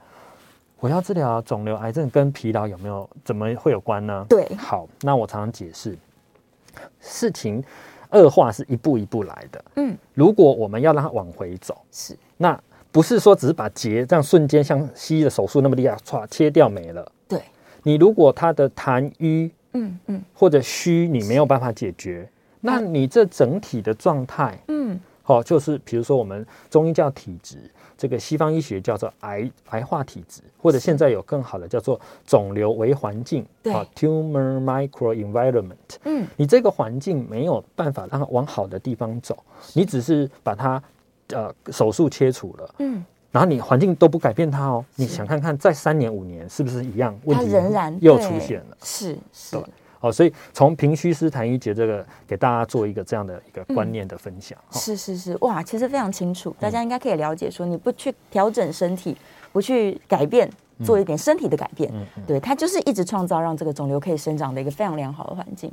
Speaker 3: 我要治疗肿瘤癌症跟疲劳有没有怎么会有关呢？对，好，那我常常解释，事情恶化是一步一步来的，嗯，如果我们要让它往回走，是，那不是说只是把结这样瞬间像西医的手术那么厉害，唰切掉没了，对，你如果它的痰瘀。嗯嗯，或者虚你没有办法解决，那你这整体的状态，嗯，好，就是比如说我们中医叫体质，这个西方医学叫做癌癌化体质，或者现在有更好的叫做肿瘤微环境，对，tumor microenvironment，嗯，你这个环境没有办法让它往好的地方走，你只是把它呃手术切除了，嗯。然后你环境都不改变它哦，你想看看，再三年五年是不是一样问题仍然又出现了？是是，哦，所以从平虚湿痰瘀结这个给大家做一个这样的一个观念的分享。是是是，哇，其实非常清楚，大家应该可以了解说，你不去调整身体，不去改变，做一点身体的改变，对，它就是一直创造让这个肿瘤可以生长的一个非常良好的环境。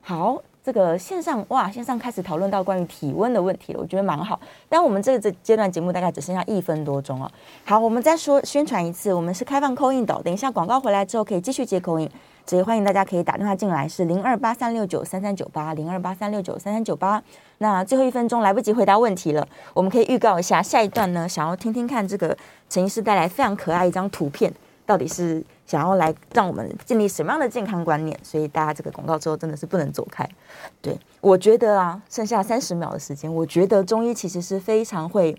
Speaker 3: 好。这个线上哇，线上开始讨论到关于体温的问题了，我觉得蛮好。但我们这个阶段节目大概只剩下一分多钟哦。好，我们再说宣传一次，我们是开放 call in 的，等一下广告回来之后可以继续接 call in，所以欢迎大家可以打电话进来，是零二八三六九三三九八零二八三六九三三九八。那最后一分钟来不及回答问题了，我们可以预告一下下一段呢，想要听听看这个陈医师带来非常可爱一张图片，到底是。想要来让我们建立什么样的健康观念？所以大家这个广告之后真的是不能走开。对，我觉得啊，剩下三十秒的时间，我觉得中医其实是非常会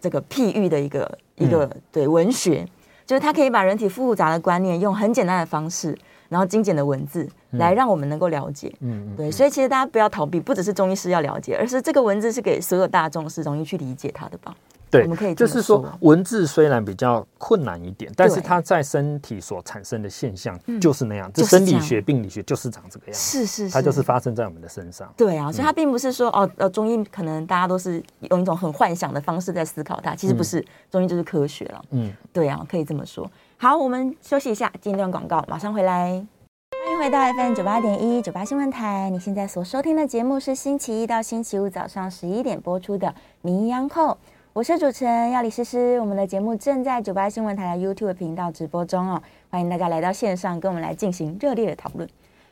Speaker 3: 这个譬喻的一个一个对文学，就是它可以把人体复杂的观念用很简单的方式，然后精简的文字来让我们能够了解。嗯，对，所以其实大家不要逃避，不只是中医师要了解，而是这个文字是给所有大众是容易去理解它的吧。对，我们可以就是说，文字虽然比较困难一点，但是它在身体所产生的现象就是那样，这生理学、病理学就是长这个样子，是是，它就是发生在我们的身上。对啊，所以它并不是说哦，呃，中医可能大家都是用一种很幻想的方式在思考它，其实不是，中医就是科学了。嗯，对啊，可以这么说。好，我们休息一下，进一段广告，马上回来。欢迎回到 FM 九八点一九八新闻台，你现在所收听的节目是星期一到星期五早上十一点播出的《名医央叩》。我是主持人药理诗诗，我们的节目正在九八新闻台的 YouTube 频道直播中哦，欢迎大家来到线上跟我们来进行热烈的讨论。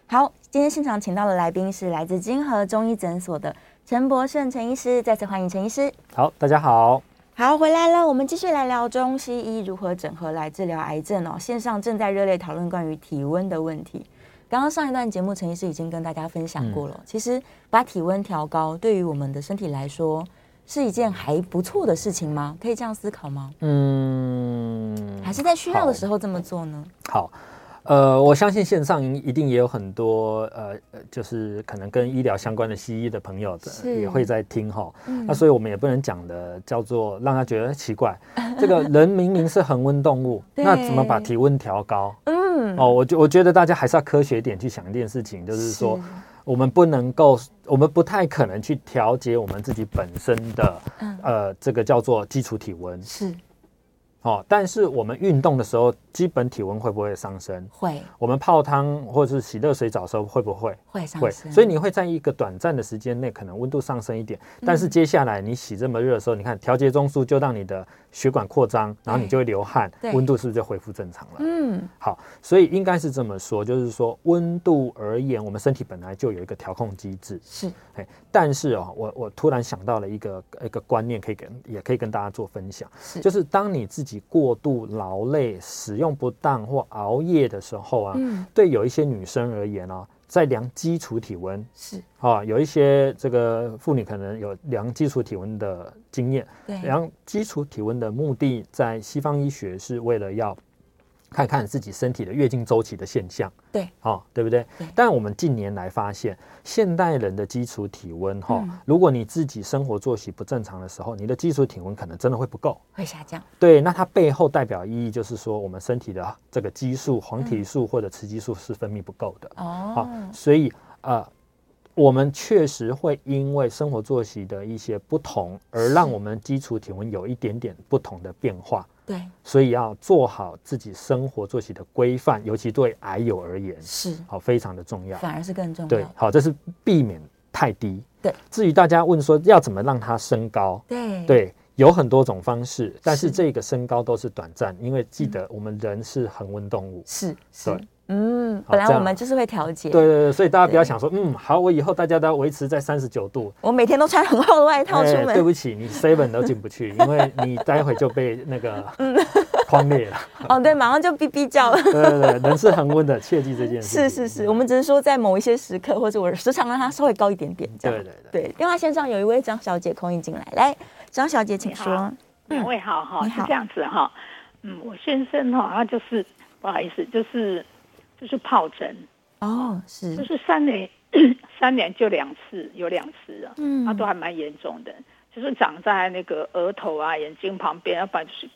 Speaker 3: 好，今天现场请到的来宾是来自金河中医诊所的陈博胜陈医师，再次欢迎陈医师。好，大家好，好，回来了，我们继续来聊中西医如何整合来治疗癌症哦。线上正在热烈讨论关于体温的问题。刚刚上一段节目，陈医师已经跟大家分享过了，嗯、其实把体温调高，对于我们的身体来说。是一件还不错的事情吗？可以这样思考吗？嗯，还是在需要的时候这么做呢？好，呃，我相信线上一定也有很多呃，就是可能跟医疗相关的西医的朋友的也会在听哈。嗯、那所以我们也不能讲的叫做让他觉得奇怪，这个人明明是恒温动物，那怎么把体温调高？嗯，哦，我觉我觉得大家还是要科学一点去想一件事情，就是说。我们不能够，我们不太可能去调节我们自己本身的，嗯、呃，这个叫做基础体温。是。哦，但是我们运动的时候，基本体温会不会上升？会。我们泡汤或者是洗热水澡的时候，会不会？会上升。会。所以你会在一个短暂的时间内，可能温度上升一点。但是接下来你洗这么热的时候，你看调节中枢就让你的血管扩张，然后你就会流汗，温度是不是就恢复正常了？嗯。好，所以应该是这么说，就是说温度而言，我们身体本来就有一个调控机制。是。哎，但是哦，我我突然想到了一个一个观念，可以跟也可以跟大家做分享，是，就是当你自己。过度劳累、使用不当或熬夜的时候啊，嗯、对有一些女生而言啊，在量基础体温是。啊，有一些这个妇女可能有量基础体温的经验。对，量基础体温的目的，在西方医学是为了要看看自己身体的月经周期的现象，
Speaker 2: 对，
Speaker 3: 哦，对不对？
Speaker 2: 对。
Speaker 3: 但我们近年来发现，现代人的基础体温，哈、
Speaker 2: 嗯，
Speaker 3: 如果你自己生活作息不正常的时候，你的基础体温可能真的会不够，
Speaker 2: 会下降。
Speaker 3: 对，那它背后代表意义就是说，我们身体的这个激素、黄体素或者雌激素是分泌不够的。
Speaker 2: 哦、
Speaker 3: 好，所以呃，我们确实会因为生活作息的一些不同，而让我们基础体温有一点点不同的变化。
Speaker 2: 对，
Speaker 3: 所以要做好自己生活作息的规范，尤其对癌友而言
Speaker 2: 是。
Speaker 3: 好非常的重要，
Speaker 2: 反而是更重要。
Speaker 3: 对，好，这是避免太低。
Speaker 2: 对，
Speaker 3: 至于大家问说要怎么让它升高，
Speaker 2: 对。
Speaker 3: 对，有很多种方式，但是这个升高都是短暂，因为记得我们人是恒温动物，
Speaker 2: 是是。
Speaker 3: 对
Speaker 2: 嗯，本来我们就是会调节。
Speaker 3: 对对对，所以大家不要想说，嗯，好，我以后大家都要维持在三十九度，
Speaker 2: 我每天都穿很厚的外套出门。
Speaker 3: 对不起，你 seven 都进不去，因为你待会就被那个框裂了。
Speaker 2: 哦，对，马上就哔哔叫了。
Speaker 3: 对对对，人是恒温的，切记这件事。
Speaker 2: 是是是，我们只是说在某一些时刻，或者我时常让它稍微高一点点，这样。对对对。电话线上有一位张小姐空音进来，来，张小姐请说。
Speaker 5: 两位好哈，是这样子哈，嗯，我先生哈，他就是不好意思，就是。就是疱疹
Speaker 2: 哦，是，
Speaker 5: 就是三年 三年就两次，有两次啊，嗯，它都还蛮严重的，就是长在那个额头啊、眼睛旁边，要不然就是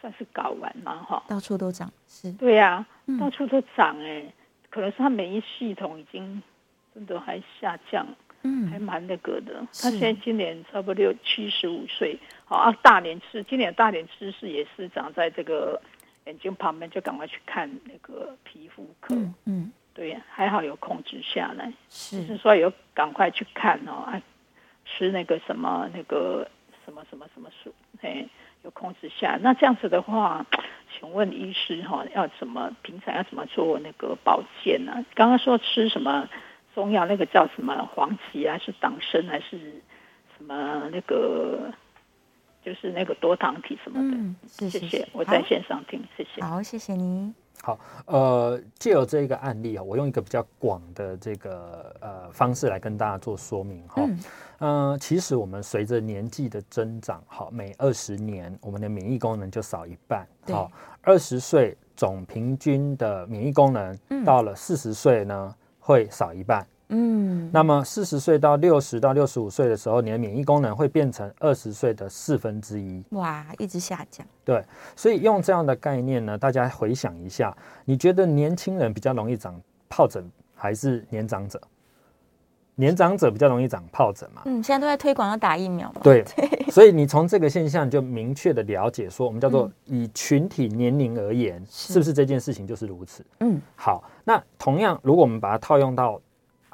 Speaker 5: 算是睾丸嘛，哈，
Speaker 2: 到处都长，是，
Speaker 5: 对呀、啊，嗯、到处都长哎、欸，可能是他免疫系统已经真的还下降，嗯，还蛮那个的。他现在今年差不多六七十五岁，好啊，大年吃今年大年吃是也是长在这个。眼睛旁边就赶快去看那个皮肤科，嗯，嗯对，还好有控制下来，是，就是说有赶快去看哦，啊，吃那个什么那个什么什么什么素，哎，有控制下来。那这样子的话，请问医师哈、哦，要怎么平常要怎么做那个保健呢、啊？刚刚说吃什么中药，那个叫什么黄芪还是党参还是什么那个？就是那个多糖体什么的，嗯、是是是谢谢，我在线上听，谢谢。
Speaker 2: 好，谢谢您。
Speaker 3: 好，呃，借由这一个案例啊，我用一个比较广的这个呃方式来跟大家做说明哈。嗯、呃，其实我们随着年纪的增长，好，每二十年我们的免疫功能就少一半。好，二十岁总平均的免疫功能到了四十岁呢，会少一半。嗯，那么四十岁到六十到六十五岁的时候，你的免疫功能会变成二十岁的四分之一。
Speaker 2: 哇，一直下降。
Speaker 3: 对，所以用这样的概念呢，大家回想一下，你觉得年轻人比较容易长疱疹，还是年长者？年长者比较容易长疱疹嘛？
Speaker 2: 嗯，现在都在推广要打疫苗嘛。
Speaker 3: 对，对，所以你从这个现象就明确的了解说，我们叫做以群体年龄而言，嗯、是不是这件事情就是如此？嗯，好，那同样，如果我们把它套用到。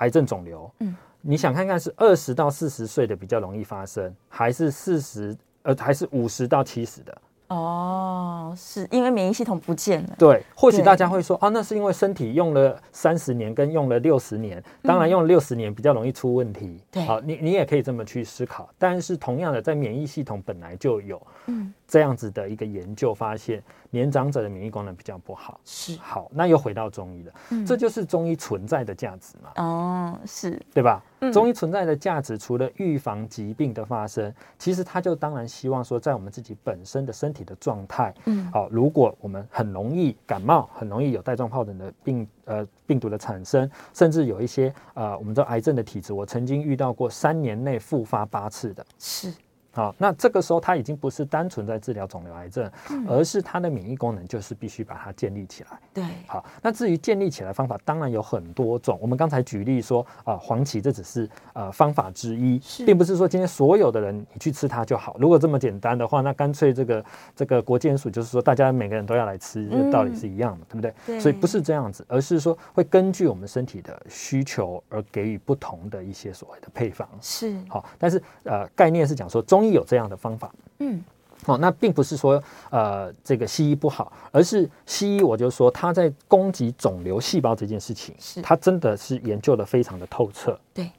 Speaker 3: 癌症肿瘤，嗯，你想看看是二十到四十岁的比较容易发生，还是四十呃，还是五十到七十的？
Speaker 2: 哦，是因为免疫系统不见了。
Speaker 3: 对，或许大家会说，啊，那是因为身体用了三十年跟用了六十年，当然用了六十年比较容易出问题。对，好，你你也可以这么去思考。但是同样的，在免疫系统本来就有，嗯，这样子的一个研究发现。年长者的免疫功能比较不好，是好，那又回到中医了，嗯，这就是中医存在的价值嘛，
Speaker 2: 哦，是
Speaker 3: 对吧？嗯，中医存在的价值，除了预防疾病的发生，其实它就当然希望说，在我们自己本身的身体的状态，嗯，好，如果我们很容易感冒，很容易有带状疱疹的病，呃，病毒的产生，甚至有一些呃，我们知道癌症的体质，我曾经遇到过三年内复发八次的，是。好，那这个时候他已经不是单纯在治疗肿瘤癌症，嗯、而是他的免疫功能就是必须把它建立起来。对，好，那至于建立起来方法，当然有很多种。我们刚才举例说，啊、呃，黄芪这只是呃方法之一，并不是说今天所有的人你去吃它就好。如果这么简单的话，那干脆这个这个国健署就是说，大家每个人都要来吃，这个道理是一样的，嗯、对不对？对。所以不是这样子，而是说会根据我们身体的需求而给予不同的一些所谓的配方。是。好，但是呃，概念是讲说中医有这样的方法。嗯，哦，那并不是说呃这个西医不好，而是西医我就说他在攻击肿瘤细胞这件事情，是。他真的是研究的非常的透彻。对，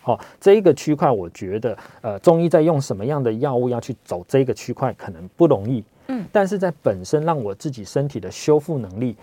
Speaker 3: 好、哦，这一个区块我觉得呃中医在用什么样的药物要去走这个区块可能不容易，嗯，但是在本身让我自己身体的修复能力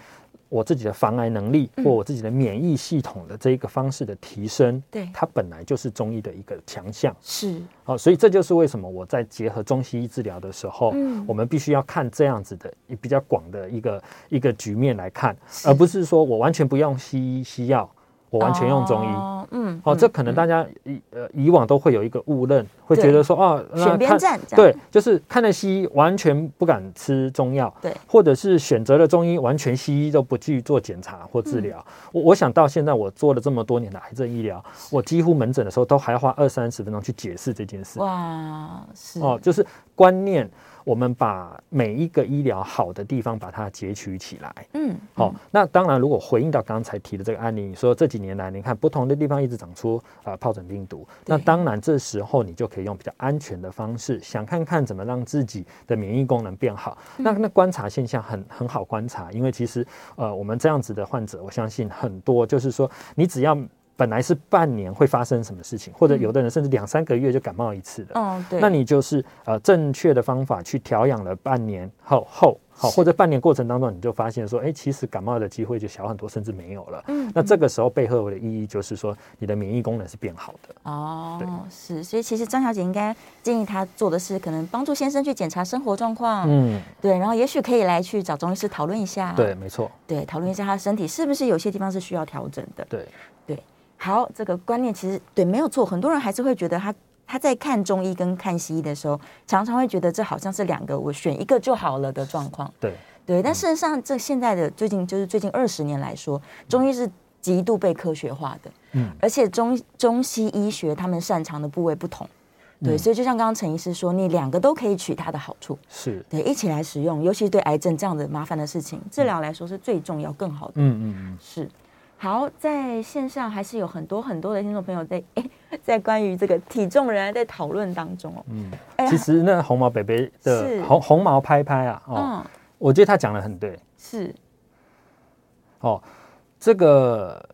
Speaker 3: 我自己的防癌能力或我自己的免疫系统的这一个方式的提升，
Speaker 2: 对，
Speaker 3: 它本来就是中医的一个强项。
Speaker 2: 是，
Speaker 3: 好，所以这就是为什么我在结合中西医治疗的时候，嗯，我们必须要看这样子的比较广的一个一个局面来看，而不是说我完全不用西医西药。我完全用中医，哦、嗯，哦，这可能大家以呃以往都会有一个误认，会觉得说哦，
Speaker 2: 选边站，
Speaker 3: 对，就是看了西医完全不敢吃中药，
Speaker 2: 对，
Speaker 3: 或者是选择了中医完全西医都不去做检查或治疗。我、嗯、我想到现在我做了这么多年的癌症医疗，我几乎门诊的时候都还要花二三十分钟去解释这件事。
Speaker 2: 哇，是。
Speaker 3: 哦，就是观念。我们把每一个医疗好的地方把它截取起来，嗯，好、哦，那当然，如果回应到刚才提的这个案例，你说这几年来，你看不同的地方一直长出啊疱疹病毒，那当然这时候你就可以用比较安全的方式，想看看怎么让自己的免疫功能变好。那那观察现象很很好观察，因为其实呃我们这样子的患者，我相信很多就是说你只要。本来是半年会发生什么事情，或者有的人甚至两三个月就感冒一次的，
Speaker 2: 嗯，对，
Speaker 3: 那你就是呃正确的方法去调养了半年后后好，或者半年过程当中你就发现说，哎，其实感冒的机会就小很多，甚至没有了。嗯，那这个时候背后的意义就是说，你的免疫功能是变好的。
Speaker 2: 哦，是，所以其实张小姐应该建议她做的是，可能帮助先生去检查生活状况，嗯，对，然后也许可以来去找中医师讨论一下，
Speaker 3: 对，没错，
Speaker 2: 对，讨论一下他的身体是不是有些地方是需要调整的，
Speaker 3: 对，
Speaker 2: 对。好，这个观念其实对没有错，很多人还是会觉得他他在看中医跟看西医的时候，常常会觉得这好像是两个，我选一个就好了的状况。
Speaker 3: 对
Speaker 2: 对，但事实上，这现在的最近就是最近二十年来说，中医是极度被科学化的。嗯，而且中中西医学他们擅长的部位不同，对，所以就像刚刚陈医师说，你两个都可以取它的好处，
Speaker 3: 是
Speaker 2: 对一起来使用，尤其是对癌症这样的麻烦的事情，治疗来说是最重要、更好的。
Speaker 3: 嗯嗯嗯，
Speaker 2: 是。好，在线上还是有很多很多的听众朋友在诶，在关于这个体重仍然在讨论当中哦。
Speaker 3: 嗯，其实那红毛北北的红红毛拍拍啊，哦，嗯、我觉得他讲的很对。
Speaker 2: 是。
Speaker 3: 哦，这个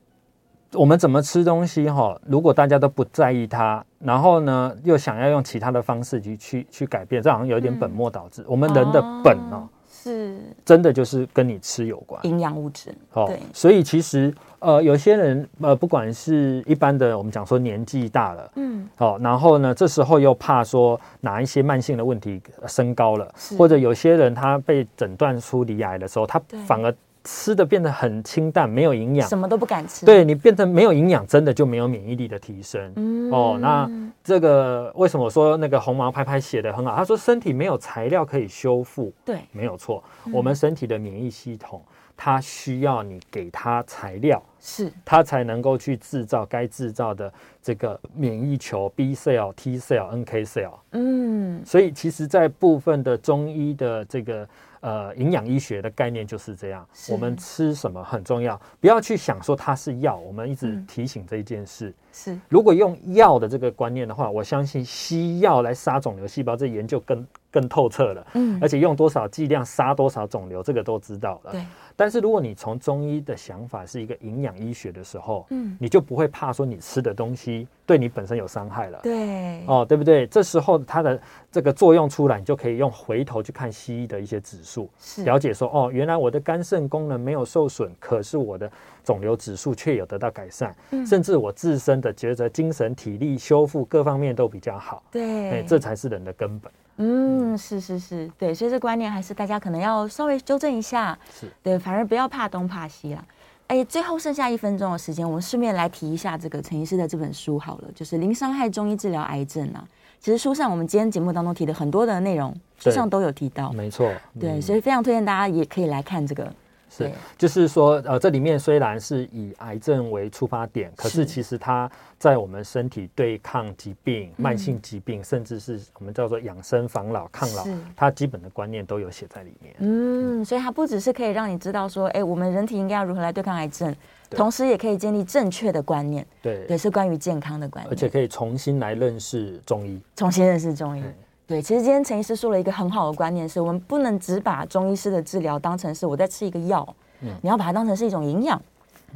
Speaker 3: 我们怎么吃东西哈、哦？如果大家都不在意它，然后呢，又想要用其他的方式去去去改变，这好像有一点本末倒置。嗯、我们人的本哦。
Speaker 2: 是，
Speaker 3: 真的就是跟你吃有关，
Speaker 2: 营养物质。
Speaker 3: 哦，对，所以其实呃，有些人呃，不管是一般的，我们讲说年纪大了，嗯，好、哦，然后呢，这时候又怕说哪一些慢性的问题升高了，或者有些人他被诊断出离癌的时候，他反而。吃的变得很清淡，没有营养，
Speaker 2: 什么都不敢吃。
Speaker 3: 对，你变成没有营养，真的就没有免疫力的提升。嗯哦，那这个为什么我说那个红毛拍拍写的很好？他说身体没有材料可以修复，
Speaker 2: 对，
Speaker 3: 没有错。我们身体的免疫系统，它需要你给它材料，
Speaker 2: 是
Speaker 3: 它才能够去制造该制造的这个免疫球 B cell、T cell、NK cell。嗯，所以其实，在部分的中医的这个。呃，营养医学的概念就是这样，我们吃什么很重要，不要去想说它是药。我们一直提醒这一件事。
Speaker 2: 是，
Speaker 3: 如果用药的这个观念的话，我相信西药来杀肿瘤细胞，这研究更更透彻了。嗯，而且用多少剂量杀多少肿瘤，这个都知道了。
Speaker 2: 对。
Speaker 3: 但是如果你从中医的想法是一个营养医学的时候，嗯，你就不会怕说你吃的东西对你本身有伤害了。
Speaker 2: 对。
Speaker 3: 哦，对不对？这时候它的这个作用出来，你就可以用回头去看西医的一些指数，了解说哦，原来我的肝肾功能没有受损，可是我的肿瘤指数却有得到改善，嗯，甚至我自身的觉得精神体力修复各方面都比较好。
Speaker 2: 对，
Speaker 3: 哎，这才是人的根本。
Speaker 2: 嗯，是是是，对，所以这观念还是大家可能要稍微纠正一下。
Speaker 3: 是，
Speaker 2: 对，反而不要怕东怕西啦。哎，最后剩下一分钟的时间，我们顺便来提一下这个陈医师的这本书好了，就是《零伤害中医治疗癌症》啊。其实书上我们今天节目当中提的很多的内容，书上都有提到。
Speaker 3: 没错，
Speaker 2: 对，嗯，所以非常推荐大家也可以来看这个。
Speaker 3: 是，就是说，呃，这里面虽然是以癌症为出发点，可是其实它在我们身体对抗疾病、慢性疾病，甚至是我们叫做养生防老、抗老，它基本的观念都有写在里面。
Speaker 2: 嗯，所以它不只是可以让你知道说，哎，我们人体应该要如何来对抗癌症，同时也可以建立正确的观念。
Speaker 3: 对，
Speaker 2: 也是关于健康的观念，
Speaker 3: 而且可以重新来认识中医，
Speaker 2: 重新认识中医。对，其实今天陈医师说了一个很好的观念，是我们不能只把中医师的治疗当成是我在吃一个药，嗯，你要把它当成是一种营养，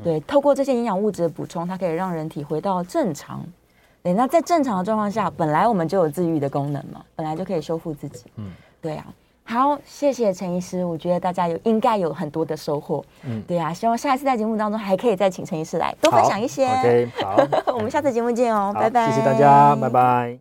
Speaker 2: 对，透过这些营养物质的补充，它可以让人体回到正常。对，那在正常的状况下，本来我们就有自愈的功能嘛，本来就可以修复自己，嗯，对啊。好，谢谢陈医师，我觉得大家有应该有很多的收获。嗯，对啊，希望下一次在节目当中还可以再请陈医师来多分享一些。
Speaker 3: OK，好，
Speaker 2: 我们下次节目见哦，拜拜。
Speaker 3: 谢谢大家，拜拜。